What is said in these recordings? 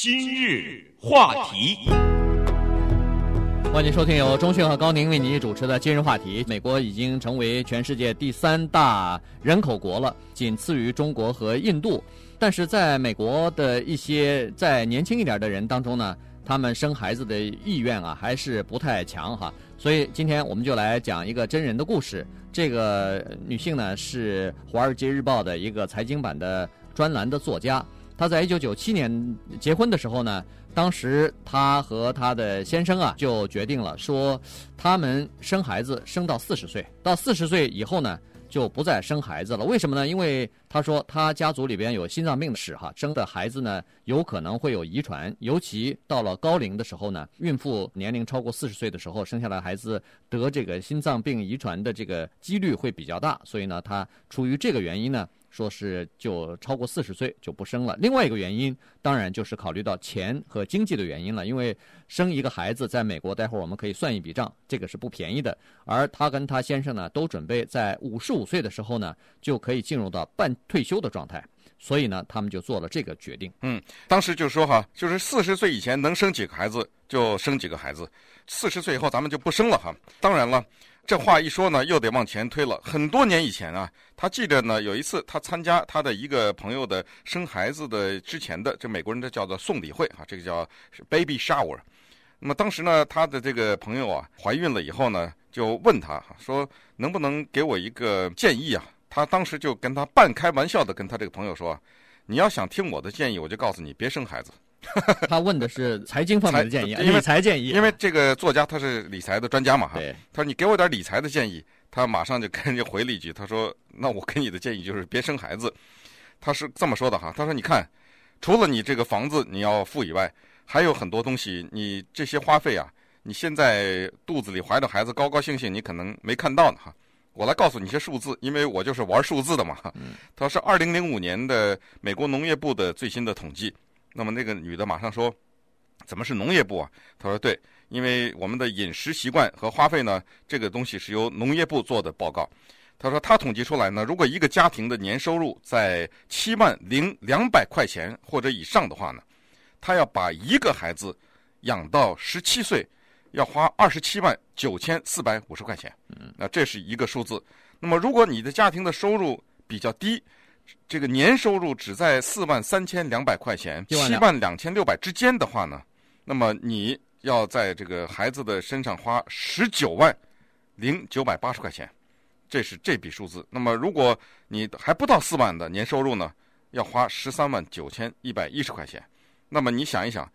今日话题，欢迎收听由钟迅和高宁为您主持的今日话题。美国已经成为全世界第三大人口国了，仅次于中国和印度。但是在美国的一些在年轻一点的人当中呢，他们生孩子的意愿啊还是不太强哈。所以今天我们就来讲一个真人的故事。这个女性呢是《华尔街日报》的一个财经版的专栏的作家。她在一九九七年结婚的时候呢，当时她和她的先生啊就决定了说，他们生孩子生到四十岁，到四十岁以后呢就不再生孩子了。为什么呢？因为她说她家族里边有心脏病史哈，生的孩子呢有可能会有遗传，尤其到了高龄的时候呢，孕妇年龄超过四十岁的时候生下来孩子得这个心脏病遗传的这个几率会比较大，所以呢，她出于这个原因呢。说是就超过四十岁就不生了。另外一个原因，当然就是考虑到钱和经济的原因了。因为生一个孩子在美国，待会儿我们可以算一笔账，这个是不便宜的。而他跟他先生呢，都准备在五十五岁的时候呢，就可以进入到半退休的状态。所以呢，他们就做了这个决定。嗯，当时就说哈，就是四十岁以前能生几个孩子就生几个孩子，四十岁以后咱们就不生了哈。当然了。这话一说呢，又得往前推了。很多年以前啊，他记得呢，有一次他参加他的一个朋友的生孩子的之前的，这美国人的叫做送礼会啊，这个叫 baby shower。那么当时呢，他的这个朋友啊怀孕了以后呢，就问他说能不能给我一个建议啊？他当时就跟他半开玩笑的跟他这个朋友说，你要想听我的建议，我就告诉你别生孩子。他问的是财经方面的建议，因为财建议。因为这个作家他是理财的专家嘛，哈。他说：“你给我点理财的建议。”他马上就跟人家回了一句：“他说，那我给你的建议就是别生孩子。”他是这么说的哈。他说：“你看，除了你这个房子你要付以外，还有很多东西，你这些花费啊，你现在肚子里怀着孩子，高高兴兴，你可能没看到呢哈。我来告诉你一些数字，因为我就是玩数字的嘛。嗯。他说是二零零五年的美国农业部的最新的统计。”那么那个女的马上说：“怎么是农业部啊？”他说：“对，因为我们的饮食习惯和花费呢，这个东西是由农业部做的报告。”他说：“他统计出来呢，如果一个家庭的年收入在七万零两百块钱或者以上的话呢，他要把一个孩子养到十七岁，要花二十七万九千四百五十块钱。嗯，那这是一个数字。那么如果你的家庭的收入比较低，这个年收入只在四万三千两百块钱，七万两千六百之间的话呢，那么你要在这个孩子的身上花十九万零九百八十块钱，这是这笔数字。那么如果你还不到四万的年收入呢，要花十三万九千一百一十块钱。那么你想一想，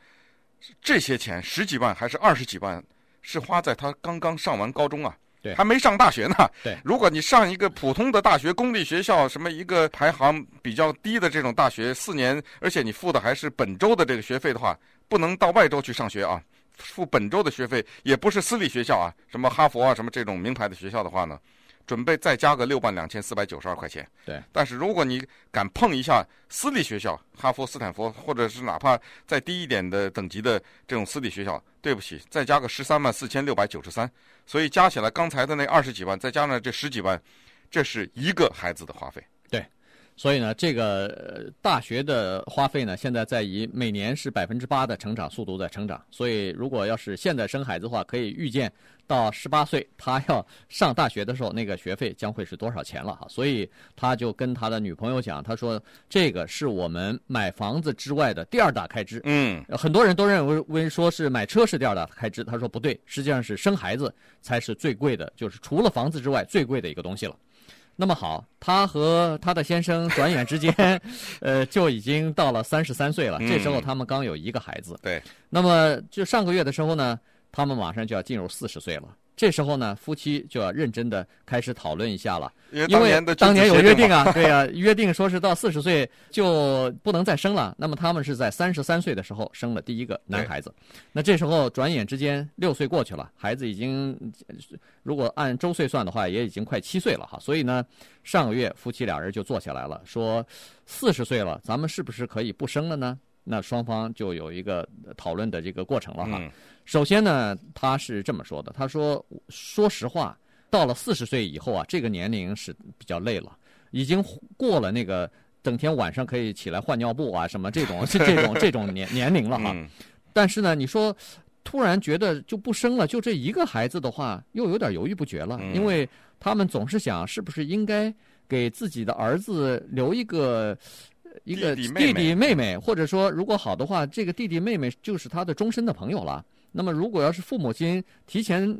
这些钱十几万还是二十几万，是花在他刚刚上完高中啊？对，还没上大学呢。对，如果你上一个普通的大学，公立学校，什么一个排行比较低的这种大学，四年，而且你付的还是本州的这个学费的话，不能到外州去上学啊，付本州的学费，也不是私立学校啊，什么哈佛啊，什么这种名牌的学校的话呢，准备再加个六万两千四百九十二块钱。对，但是如果你敢碰一下私立学校，哈佛、斯坦福，或者是哪怕再低一点的等级的这种私立学校，对不起，再加个十三万四千六百九十三，所以加起来刚才的那二十几万，再加上这十几万，这是一个孩子的花费。对。所以呢，这个大学的花费呢，现在在以每年是百分之八的成长速度在成长。所以，如果要是现在生孩子的话，可以预见到十八岁他要上大学的时候，那个学费将会是多少钱了哈。所以，他就跟他的女朋友讲，他说：“这个是我们买房子之外的第二大开支。”嗯，很多人都认为说是买车是第二大开支，他说不对，实际上是生孩子才是最贵的，就是除了房子之外最贵的一个东西了。那么好，他和他的先生转眼之间，呃，就已经到了三十三岁了。这时候他们刚有一个孩子。对。那么就上个月的时候呢，他们马上就要进入四十岁了。这时候呢，夫妻就要认真的开始讨论一下了，因为当年有约定啊，对啊，约定说是到四十岁就不能再生了。那么他们是在三十三岁的时候生了第一个男孩子，那这时候转眼之间六岁过去了，孩子已经如果按周岁算的话，也已经快七岁了哈。所以呢，上个月夫妻俩人就坐下来了，说四十岁了，咱们是不是可以不生了呢？那双方就有一个讨论的这个过程了哈。嗯、首先呢，他是这么说的：他说，说实话，到了四十岁以后啊，这个年龄是比较累了，已经过了那个整天晚上可以起来换尿布啊，什么这种是 这种这种年年龄了哈。嗯但是呢，你说突然觉得就不生了，就这一个孩子的话，又有点犹豫不决了，嗯因为他们总是想是不是应该给自己的儿子留一个。一个弟弟妹妹或者说如果好的话，这个弟弟妹妹就是他的终身的朋友了。那么如果要是父母亲提前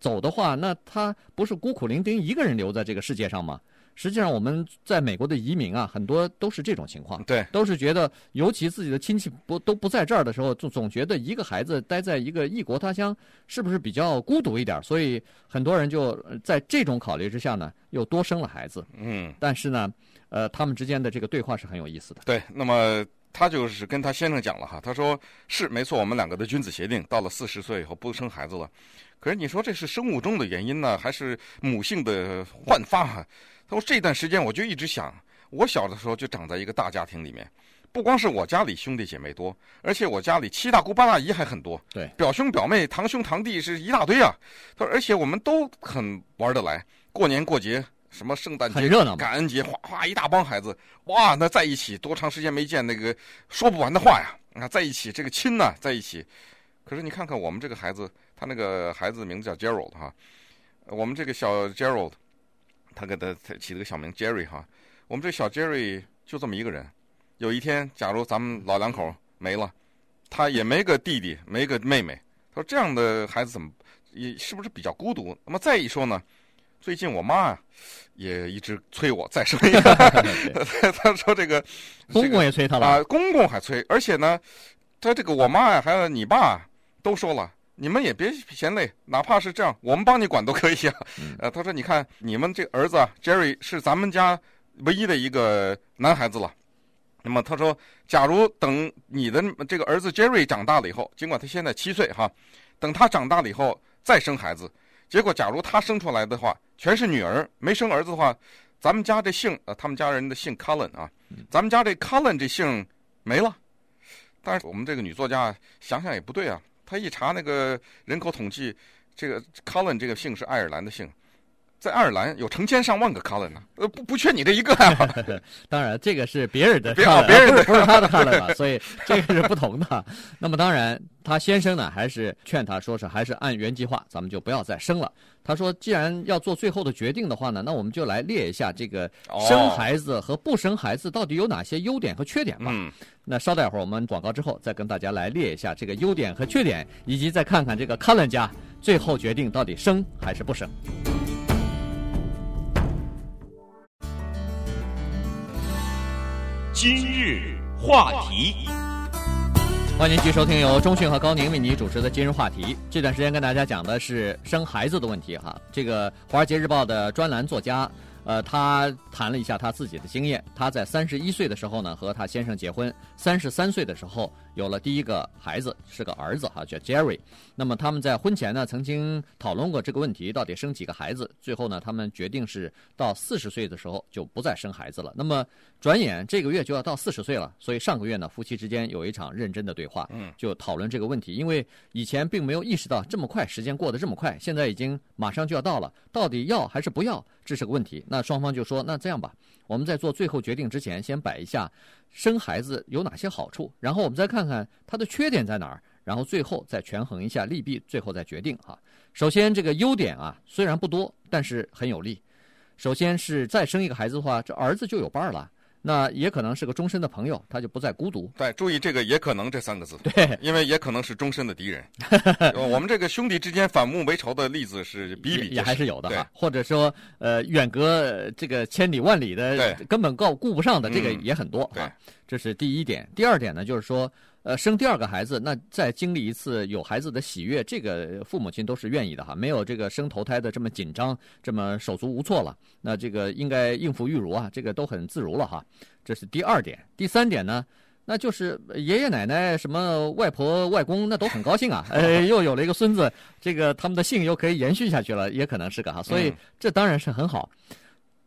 走的话，那他不是孤苦伶仃一个人留在这个世界上吗？实际上我们在美国的移民啊，很多都是这种情况。对，都是觉得，尤其自己的亲戚不都不在这儿的时候，总总觉得一个孩子待在一个异国他乡，是不是比较孤独一点？所以很多人就在这种考虑之下呢，又多生了孩子。嗯，但是呢，呃，他们之间的这个对话是很有意思的。对。那么他就是跟他先生讲了哈，他说是没错，我们两个的君子协定，到了四十岁以后不生孩子了。可是你说这是生物钟的原因呢，还是母性的焕发哈？他说这段时间我就一直想，我小的时候就长在一个大家庭里面，不光是我家里兄弟姐妹多，而且我家里七大姑八大姨还很多，对，表兄表妹、堂兄堂弟是一大堆啊。他说，而且我们都很玩得来，过年过节。什么圣诞节、很热闹感恩节，哗哗一大帮孩子，哇，那在一起多长时间没见，那个说不完的话呀！啊，在一起这个亲呐，在一起。可是你看看我们这个孩子，他那个孩子的名字叫 Gerald 哈，我们这个小 Gerald，他给他起了个小名 Jerry 哈。我们这小 Jerry 就这么一个人。有一天，假如咱们老两口没了，他也没个弟弟，没个妹妹。他说这样的孩子怎么也是不是比较孤独？那么再一说呢？最近我妈啊，也一直催我再生一个。她说这个公公也催她了啊，公公还催，而且呢，她这个我妈呀，还有你爸都说了，你们也别嫌累，哪怕是这样，我们帮你管都可以啊。呃，他说你看你们这儿子啊，Jerry 是咱们家唯一的一个男孩子了。那么他说，假如等你的这个儿子 Jerry 长大了以后，尽管他现在七岁哈，等他长大了以后再生孩子。结果，假如他生出来的话，全是女儿，没生儿子的话，咱们家这姓，呃，他们家人的姓 Cullen 啊，咱们家这 Cullen 这姓没了。但是我们这个女作家想想也不对啊，她一查那个人口统计，这个 Cullen 这个姓是爱尔兰的姓。在爱尔兰有成千上万个 Cullen 呢，呃，不不缺你这一个呀。当然，这个是别人的别啊，别人的不是他的 Cullen 嘛，所以这个是不同的。那么当然，他先生呢，还是劝他说是还是按原计划，咱们就不要再生了。他说，既然要做最后的决定的话呢，那我们就来列一下这个生孩子和不生孩子到底有哪些优点和缺点吧。嗯。那稍待会儿，我们广告之后再跟大家来列一下这个优点和缺点，以及再看看这个 Cullen 家最后决定到底生还是不生。今日话题，欢迎继续收听由钟讯和高宁为您主持的今日话题。这段时间跟大家讲的是生孩子的问题哈。这个《华尔街日报》的专栏作家，呃，他谈了一下他自己的经验。他在三十一岁的时候呢，和他先生结婚；三十三岁的时候有了第一个孩子，是个儿子哈，叫 Jerry。那么他们在婚前呢，曾经讨论过这个问题，到底生几个孩子。最后呢，他们决定是到四十岁的时候就不再生孩子了。那么转眼这个月就要到四十岁了，所以上个月呢，夫妻之间有一场认真的对话，嗯，就讨论这个问题。因为以前并没有意识到这么快，时间过得这么快，现在已经马上就要到了，到底要还是不要，这是个问题。那双方就说，那这样吧，我们在做最后决定之前，先摆一下生孩子有哪些好处，然后我们再看看它的缺点在哪儿，然后最后再权衡一下利弊，最后再决定哈。首先，这个优点啊，虽然不多，但是很有利。首先是再生一个孩子的话，这儿子就有伴儿了。那也可能是个终身的朋友，他就不再孤独。对，注意这个“也可能”这三个字。对，因为也可能是终身的敌人。我们这个兄弟之间反目为仇的例子是比比也还是有的哈。对或者说，呃，远隔这个千里万里的，根本够顾不上的，这个也很多啊。对，这是第一点。第二点呢，就是说，呃，生第二个孩子，那再经历一次有孩子的喜悦，这个父母亲都是愿意的哈。没有这个生头胎的这么紧张，这么手足无措了。那这个应该应付玉如啊，这个都很自如了哈。这是第二点。第三点呢，那就是爷爷奶奶、什么外婆、外公，那都很高兴啊。呃，又有了一个孙子，这个他们的姓又可以延续下去了，也可能是个哈。所以这当然是很好。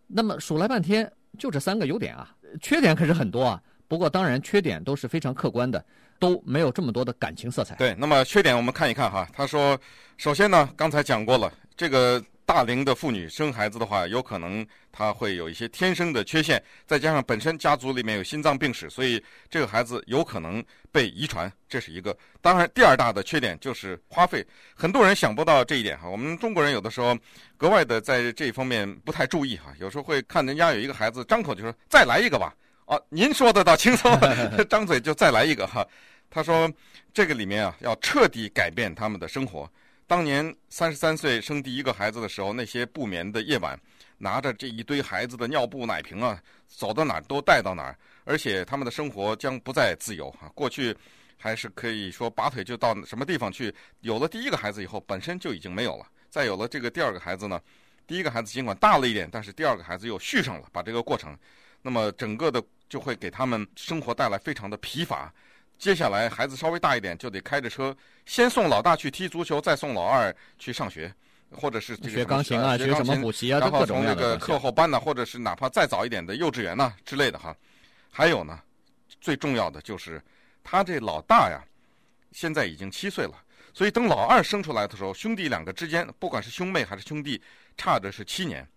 那么数来半天，就这三个优点啊，缺点可是很多啊。不过当然，缺点都是非常客观的，都没有这么多的感情色彩。对，那么缺点我们看一看哈。他说，首先呢，刚才讲过了，这个大龄的妇女生孩子的话，有可能她会有一些天生的缺陷，再加上本身家族里面有心脏病史，所以这个孩子有可能被遗传，这是一个。当然，第二大的缺点就是花费，很多人想不到这一点哈。我们中国人有的时候格外的在这一方面不太注意哈，有时候会看人家有一个孩子，张口就说再来一个吧。啊，您说的倒轻松，张嘴就再来一个哈。他说这个里面啊，要彻底改变他们的生活。当年三十三岁生第一个孩子的时候，那些不眠的夜晚，拿着这一堆孩子的尿布、奶瓶啊，走到哪儿都带到哪儿，而且他们的生活将不再自由哈。过去还是可以说拔腿就到什么地方去，有了第一个孩子以后，本身就已经没有了。再有了这个第二个孩子呢，第一个孩子尽管大了一点，但是第二个孩子又续上了，把这个过程，那么整个的。就会给他们生活带来非常的疲乏。接下来孩子稍微大一点，就得开着车先送老大去踢足球，再送老二去上学，或者是这个学钢琴啊，学什么补习啊，然后从那个课后班呢，或者是哪怕再早一点的幼稚园呐之类的哈。还有呢，最重要的就是他这老大呀，现在已经七岁了，所以等老二生出来的时候，兄弟两个之间，不管是兄妹还是兄弟，差的是七年。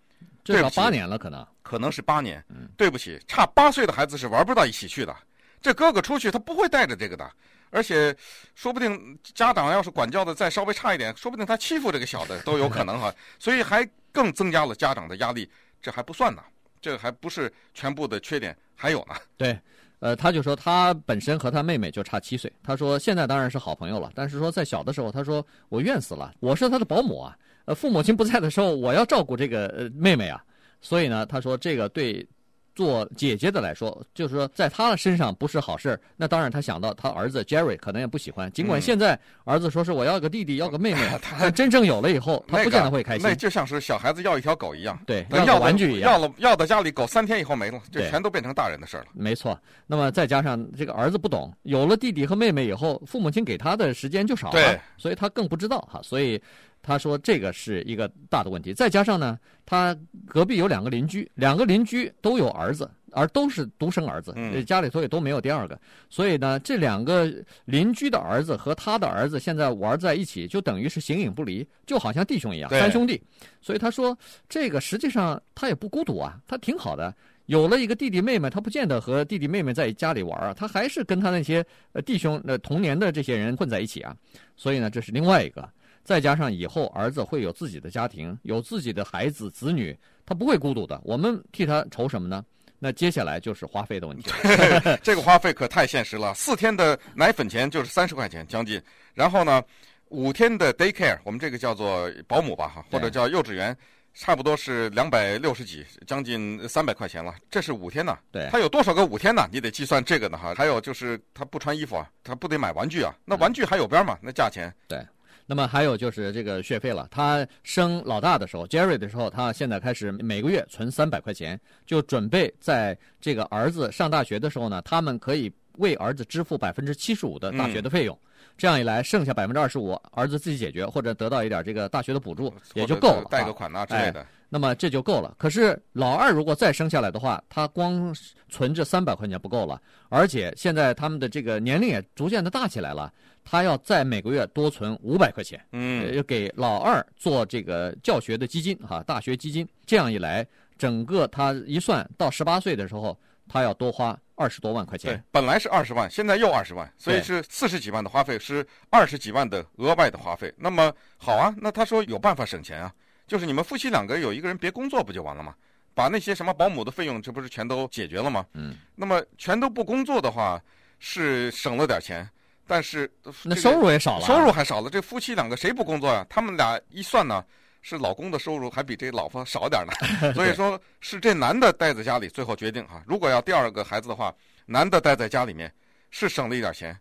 至少八年了，可能可能是八年。嗯，对不起，差八岁的孩子是玩不到一起去的。这哥哥出去，他不会带着这个的。而且，说不定家长要是管教的再稍微差一点，说不定他欺负这个小的都有可能哈。所以还更增加了家长的压力。这还不算呢，这还不是全部的缺点，还有呢。对，呃，他就说他本身和他妹妹就差七岁。他说现在当然是好朋友了，但是说在小的时候，他说我怨死了，我是他的保姆啊。呃，父母亲不在的时候，我要照顾这个呃妹妹啊，所以呢，他说这个对做姐姐的来说，就是说在他身上不是好事。那当然，他想到他儿子 Jerry 可能也不喜欢。尽管现在儿子说是我要个弟弟，要个妹妹，他真正有了以后，他不见得会开心。那就像是小孩子要一条狗一样，对，要玩具一样，要了要到家里，狗三天以后没了，就全都变成大人的事了。没错。那么再加上这个儿子不懂，有了弟弟和妹妹以后，父母亲给他的时间就少了，所以他更不知道哈，所以。他说这个是一个大的问题，再加上呢，他隔壁有两个邻居，两个邻居都有儿子，而都是独生儿子，家里头也都没有第二个，所以呢，这两个邻居的儿子和他的儿子现在玩在一起，就等于是形影不离，就好像弟兄一样，三兄弟。所以他说这个实际上他也不孤独啊，他挺好的，有了一个弟弟妹妹，他不见得和弟弟妹妹在家里玩啊，他还是跟他那些呃弟兄呃童年的这些人混在一起啊，所以呢，这是另外一个。再加上以后儿子会有自己的家庭，有自己的孩子子女，他不会孤独的。我们替他愁什么呢？那接下来就是花费的问题。这个花费可太现实了，四天的奶粉钱就是三十块钱将近，然后呢，五天的 daycare，我们这个叫做保姆吧哈，或者叫幼稚园，差不多是两百六十几，将近三百块钱了。这是五天呢。对。他有多少个五天呢？你得计算这个呢哈。还有就是他不穿衣服啊，他不得买玩具啊？那玩具还有边吗？那价钱。对。那么还有就是这个学费了。他生老大的时候，Jerry 的时候，他现在开始每个月存三百块钱，就准备在这个儿子上大学的时候呢，他们可以为儿子支付百分之七十五的大学的费用。嗯、这样一来，剩下百分之二十五，儿子自己解决，或者得到一点这个大学的补助，也就够了。贷个款啊之类的。哎那么这就够了。可是老二如果再生下来的话，他光存这三百块钱不够了，而且现在他们的这个年龄也逐渐的大起来了，他要再每个月多存五百块钱，嗯，要给老二做这个教学的基金哈，大学基金。这样一来，整个他一算到十八岁的时候，他要多花二十多万块钱。对，本来是二十万，现在又二十万，所以是四十几万的花费，是二十几万的额外的花费。那么好啊，那他说有办法省钱啊。就是你们夫妻两个有一个人别工作不就完了吗？把那些什么保姆的费用，这不是全都解决了吗？嗯。那么全都不工作的话，是省了点钱，但是那收入也少了，收入还少了。这夫妻两个谁不工作呀？他们俩一算呢，是老公的收入还比这老婆少点呢。所以说是这男的待在家里，最后决定哈，如果要第二个孩子的话，男的待在家里面是省了一点钱，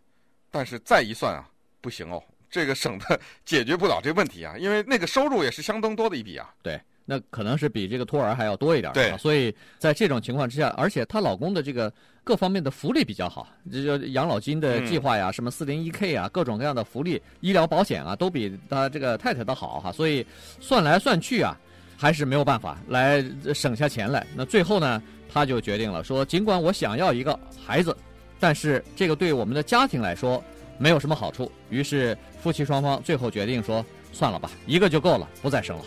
但是再一算啊，不行哦。这个省的解决不了这问题啊，因为那个收入也是相当多的一笔啊。对，那可能是比这个托儿还要多一点。对，所以在这种情况之下，而且她老公的这个各方面的福利比较好，这就养老金的计划呀，嗯、什么四零一 K 啊，各种各样的福利、医疗保险啊，都比她这个太太的好哈。所以算来算去啊，还是没有办法来省下钱来。那最后呢，她就决定了说，尽管我想要一个孩子，但是这个对我们的家庭来说。没有什么好处，于是夫妻双方最后决定说：“算了吧，一个就够了，不再生了。”